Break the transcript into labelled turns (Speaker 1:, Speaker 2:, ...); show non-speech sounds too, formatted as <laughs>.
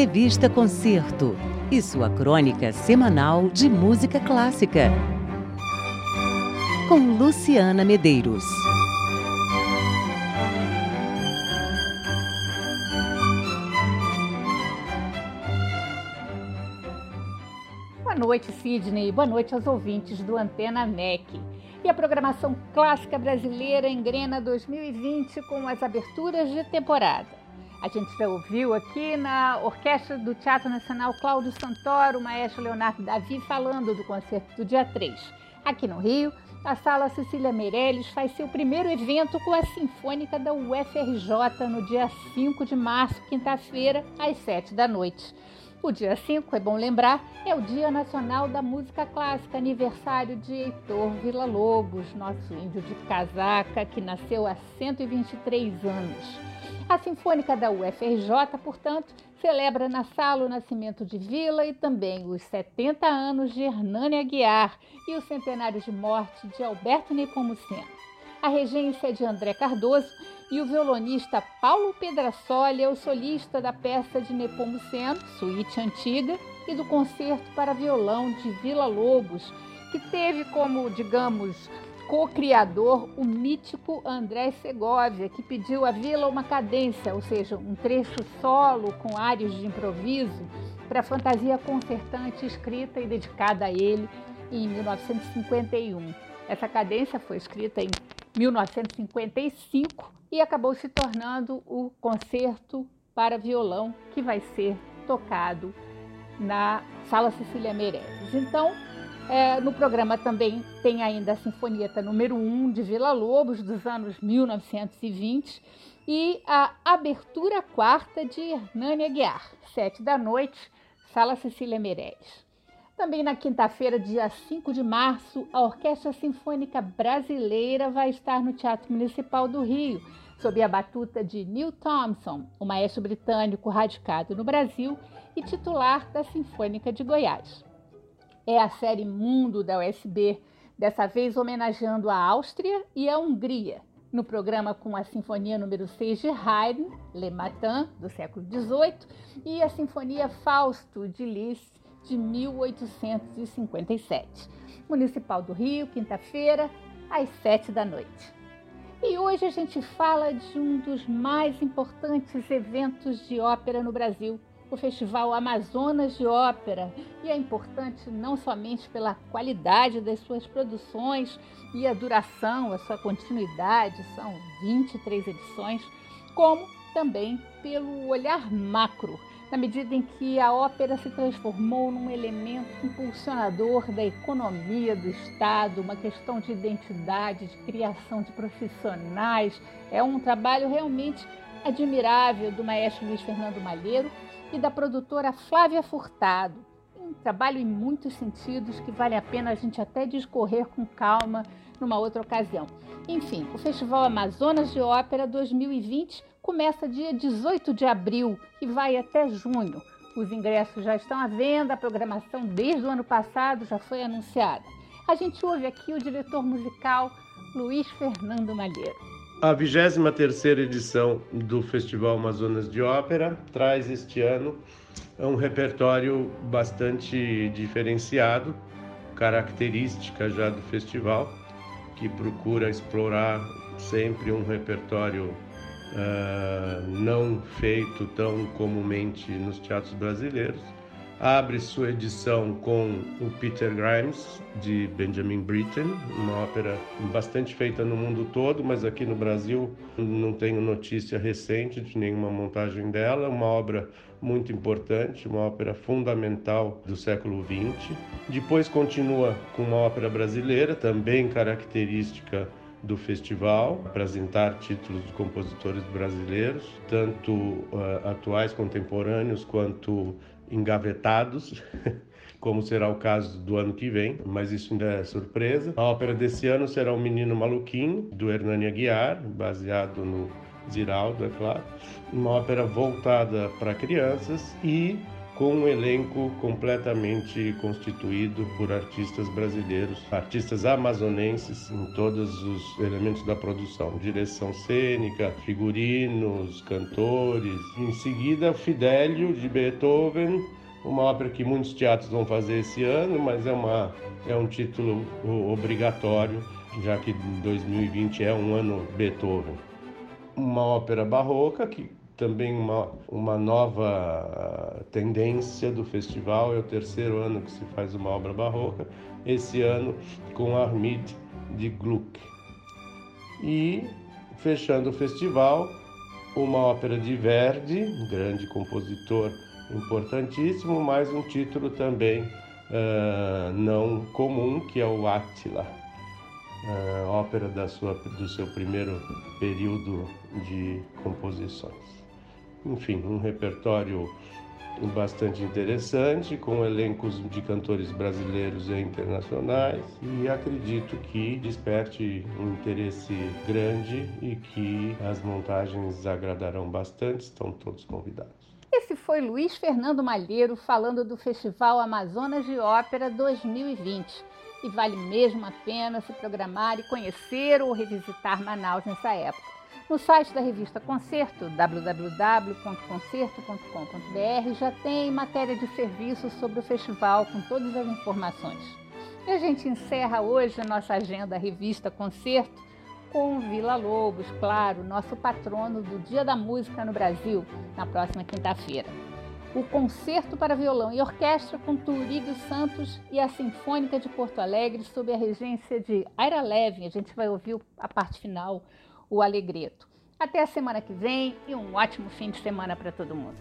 Speaker 1: Revista Concerto e sua crônica semanal de música clássica. Com Luciana Medeiros.
Speaker 2: Boa noite, Sidney. Boa noite aos ouvintes do Antena NEC. E a programação clássica brasileira engrena 2020 com as aberturas de temporada. A gente já ouviu aqui na Orquestra do Teatro Nacional Cláudio Santoro, o maestro Leonardo Davi, falando do concerto do dia 3. Aqui no Rio, a Sala Cecília Meirelles faz seu primeiro evento com a Sinfônica da UFRJ no dia 5 de março, quinta-feira, às 7 da noite. O dia 5, é bom lembrar, é o Dia Nacional da Música Clássica, aniversário de Heitor Villa-Lobos, nosso índio de casaca, que nasceu há 123 anos. A Sinfônica da UFRJ, portanto, celebra na sala o nascimento de Vila e também os 70 anos de Hernani Aguiar e o centenário de morte de Alberto Nepomuceno. A regência é de André Cardoso e o violonista Paulo Pedrasoli é o solista da peça de Nepomuceno, Suíte Antiga, e do concerto para violão de Vila Lobos, que teve como, digamos, co-criador, o mítico André Segovia, que pediu à vila uma cadência, ou seja, um trecho solo com áreas de improviso, para a fantasia concertante escrita e dedicada a ele em 1951. Essa cadência foi escrita em 1955 e acabou se tornando o concerto para violão que vai ser tocado na Sala Cecília Meirelles. Então, é, no programa também tem ainda a Sinfonieta número 1 de Vila Lobos, dos anos 1920, e a abertura quarta de Hernani Aguiar, sete da noite, Sala Cecília Meirelles. Também na quinta-feira, dia 5 de março, a Orquestra Sinfônica Brasileira vai estar no Teatro Municipal do Rio, sob a batuta de Neil Thompson, o maestro britânico radicado no Brasil e titular da Sinfônica de Goiás é a série Mundo da USB, dessa vez homenageando a Áustria e a Hungria, no programa com a Sinfonia número 6 de Haydn, Le Matin, do século XVIII, e a Sinfonia Fausto de Liszt, de 1857. Municipal do Rio, quinta-feira, às sete da noite. E hoje a gente fala de um dos mais importantes eventos de ópera no Brasil, o Festival Amazonas de Ópera e é importante não somente pela qualidade das suas produções e a duração, a sua continuidade, são 23 edições, como também pelo olhar macro, na medida em que a ópera se transformou num elemento impulsionador da economia do Estado, uma questão de identidade, de criação de profissionais. É um trabalho realmente admirável do maestro Luiz Fernando Malheiro e da produtora Flávia Furtado. Um trabalho em muitos sentidos que vale a pena a gente até discorrer com calma numa outra ocasião. Enfim, o Festival Amazonas de Ópera 2020 começa dia 18 de abril e vai até junho. Os ingressos já estão à venda, a programação desde o ano passado já foi anunciada. A gente ouve aqui o diretor musical Luiz Fernando Malheiro.
Speaker 3: A 23 edição do Festival Amazonas de Ópera traz este ano um repertório bastante diferenciado, característica já do festival, que procura explorar sempre um repertório uh, não feito tão comumente nos teatros brasileiros abre sua edição com o Peter Grimes, de Benjamin Britten, uma ópera bastante feita no mundo todo, mas aqui no Brasil não tenho notícia recente de nenhuma montagem dela. Uma obra muito importante, uma ópera fundamental do século XX. Depois continua com uma ópera brasileira, também característica do festival, apresentar títulos de compositores brasileiros, tanto uh, atuais, contemporâneos, quanto engavetados, <laughs> como será o caso do ano que vem, mas isso ainda é surpresa. A ópera desse ano será O Menino Maluquinho, do Hernani Aguiar, baseado no Ziraldo, é claro. Uma ópera voltada para crianças e com um elenco completamente constituído por artistas brasileiros, artistas amazonenses em todos os elementos da produção, direção cênica, figurinos, cantores. Em seguida, Fidelio de Beethoven, uma ópera que muitos teatros vão fazer esse ano, mas é, uma, é um título obrigatório, já que 2020 é um ano Beethoven. Uma ópera barroca que também uma, uma nova tendência do festival. É o terceiro ano que se faz uma obra barroca, esse ano com Armid de Gluck. E, fechando o festival, uma ópera de Verdi, um grande compositor importantíssimo, mais um título também uh, não comum, que é o Attila, uh, ópera da sua, do seu primeiro período de composições. Enfim, um repertório bastante interessante, com elencos de cantores brasileiros e internacionais, e acredito que desperte um interesse grande e que as montagens agradarão bastante, estão todos convidados.
Speaker 2: Esse foi Luiz Fernando Malheiro falando do Festival Amazonas de Ópera 2020. E vale mesmo a pena se programar e conhecer ou revisitar Manaus nessa época. No site da revista Concerto, www.concerto.com.br, já tem matéria de serviço sobre o festival com todas as informações. E a gente encerra hoje a nossa agenda Revista Concerto com Vila Lobos, claro, nosso patrono do Dia da Música no Brasil, na próxima quinta-feira. O Concerto para Violão e Orquestra com Turíbio Santos e a Sinfônica de Porto Alegre, sob a regência de Aira Levin. A gente vai ouvir a parte final o Alegreto. Até a semana que vem e um ótimo fim de semana para todo mundo.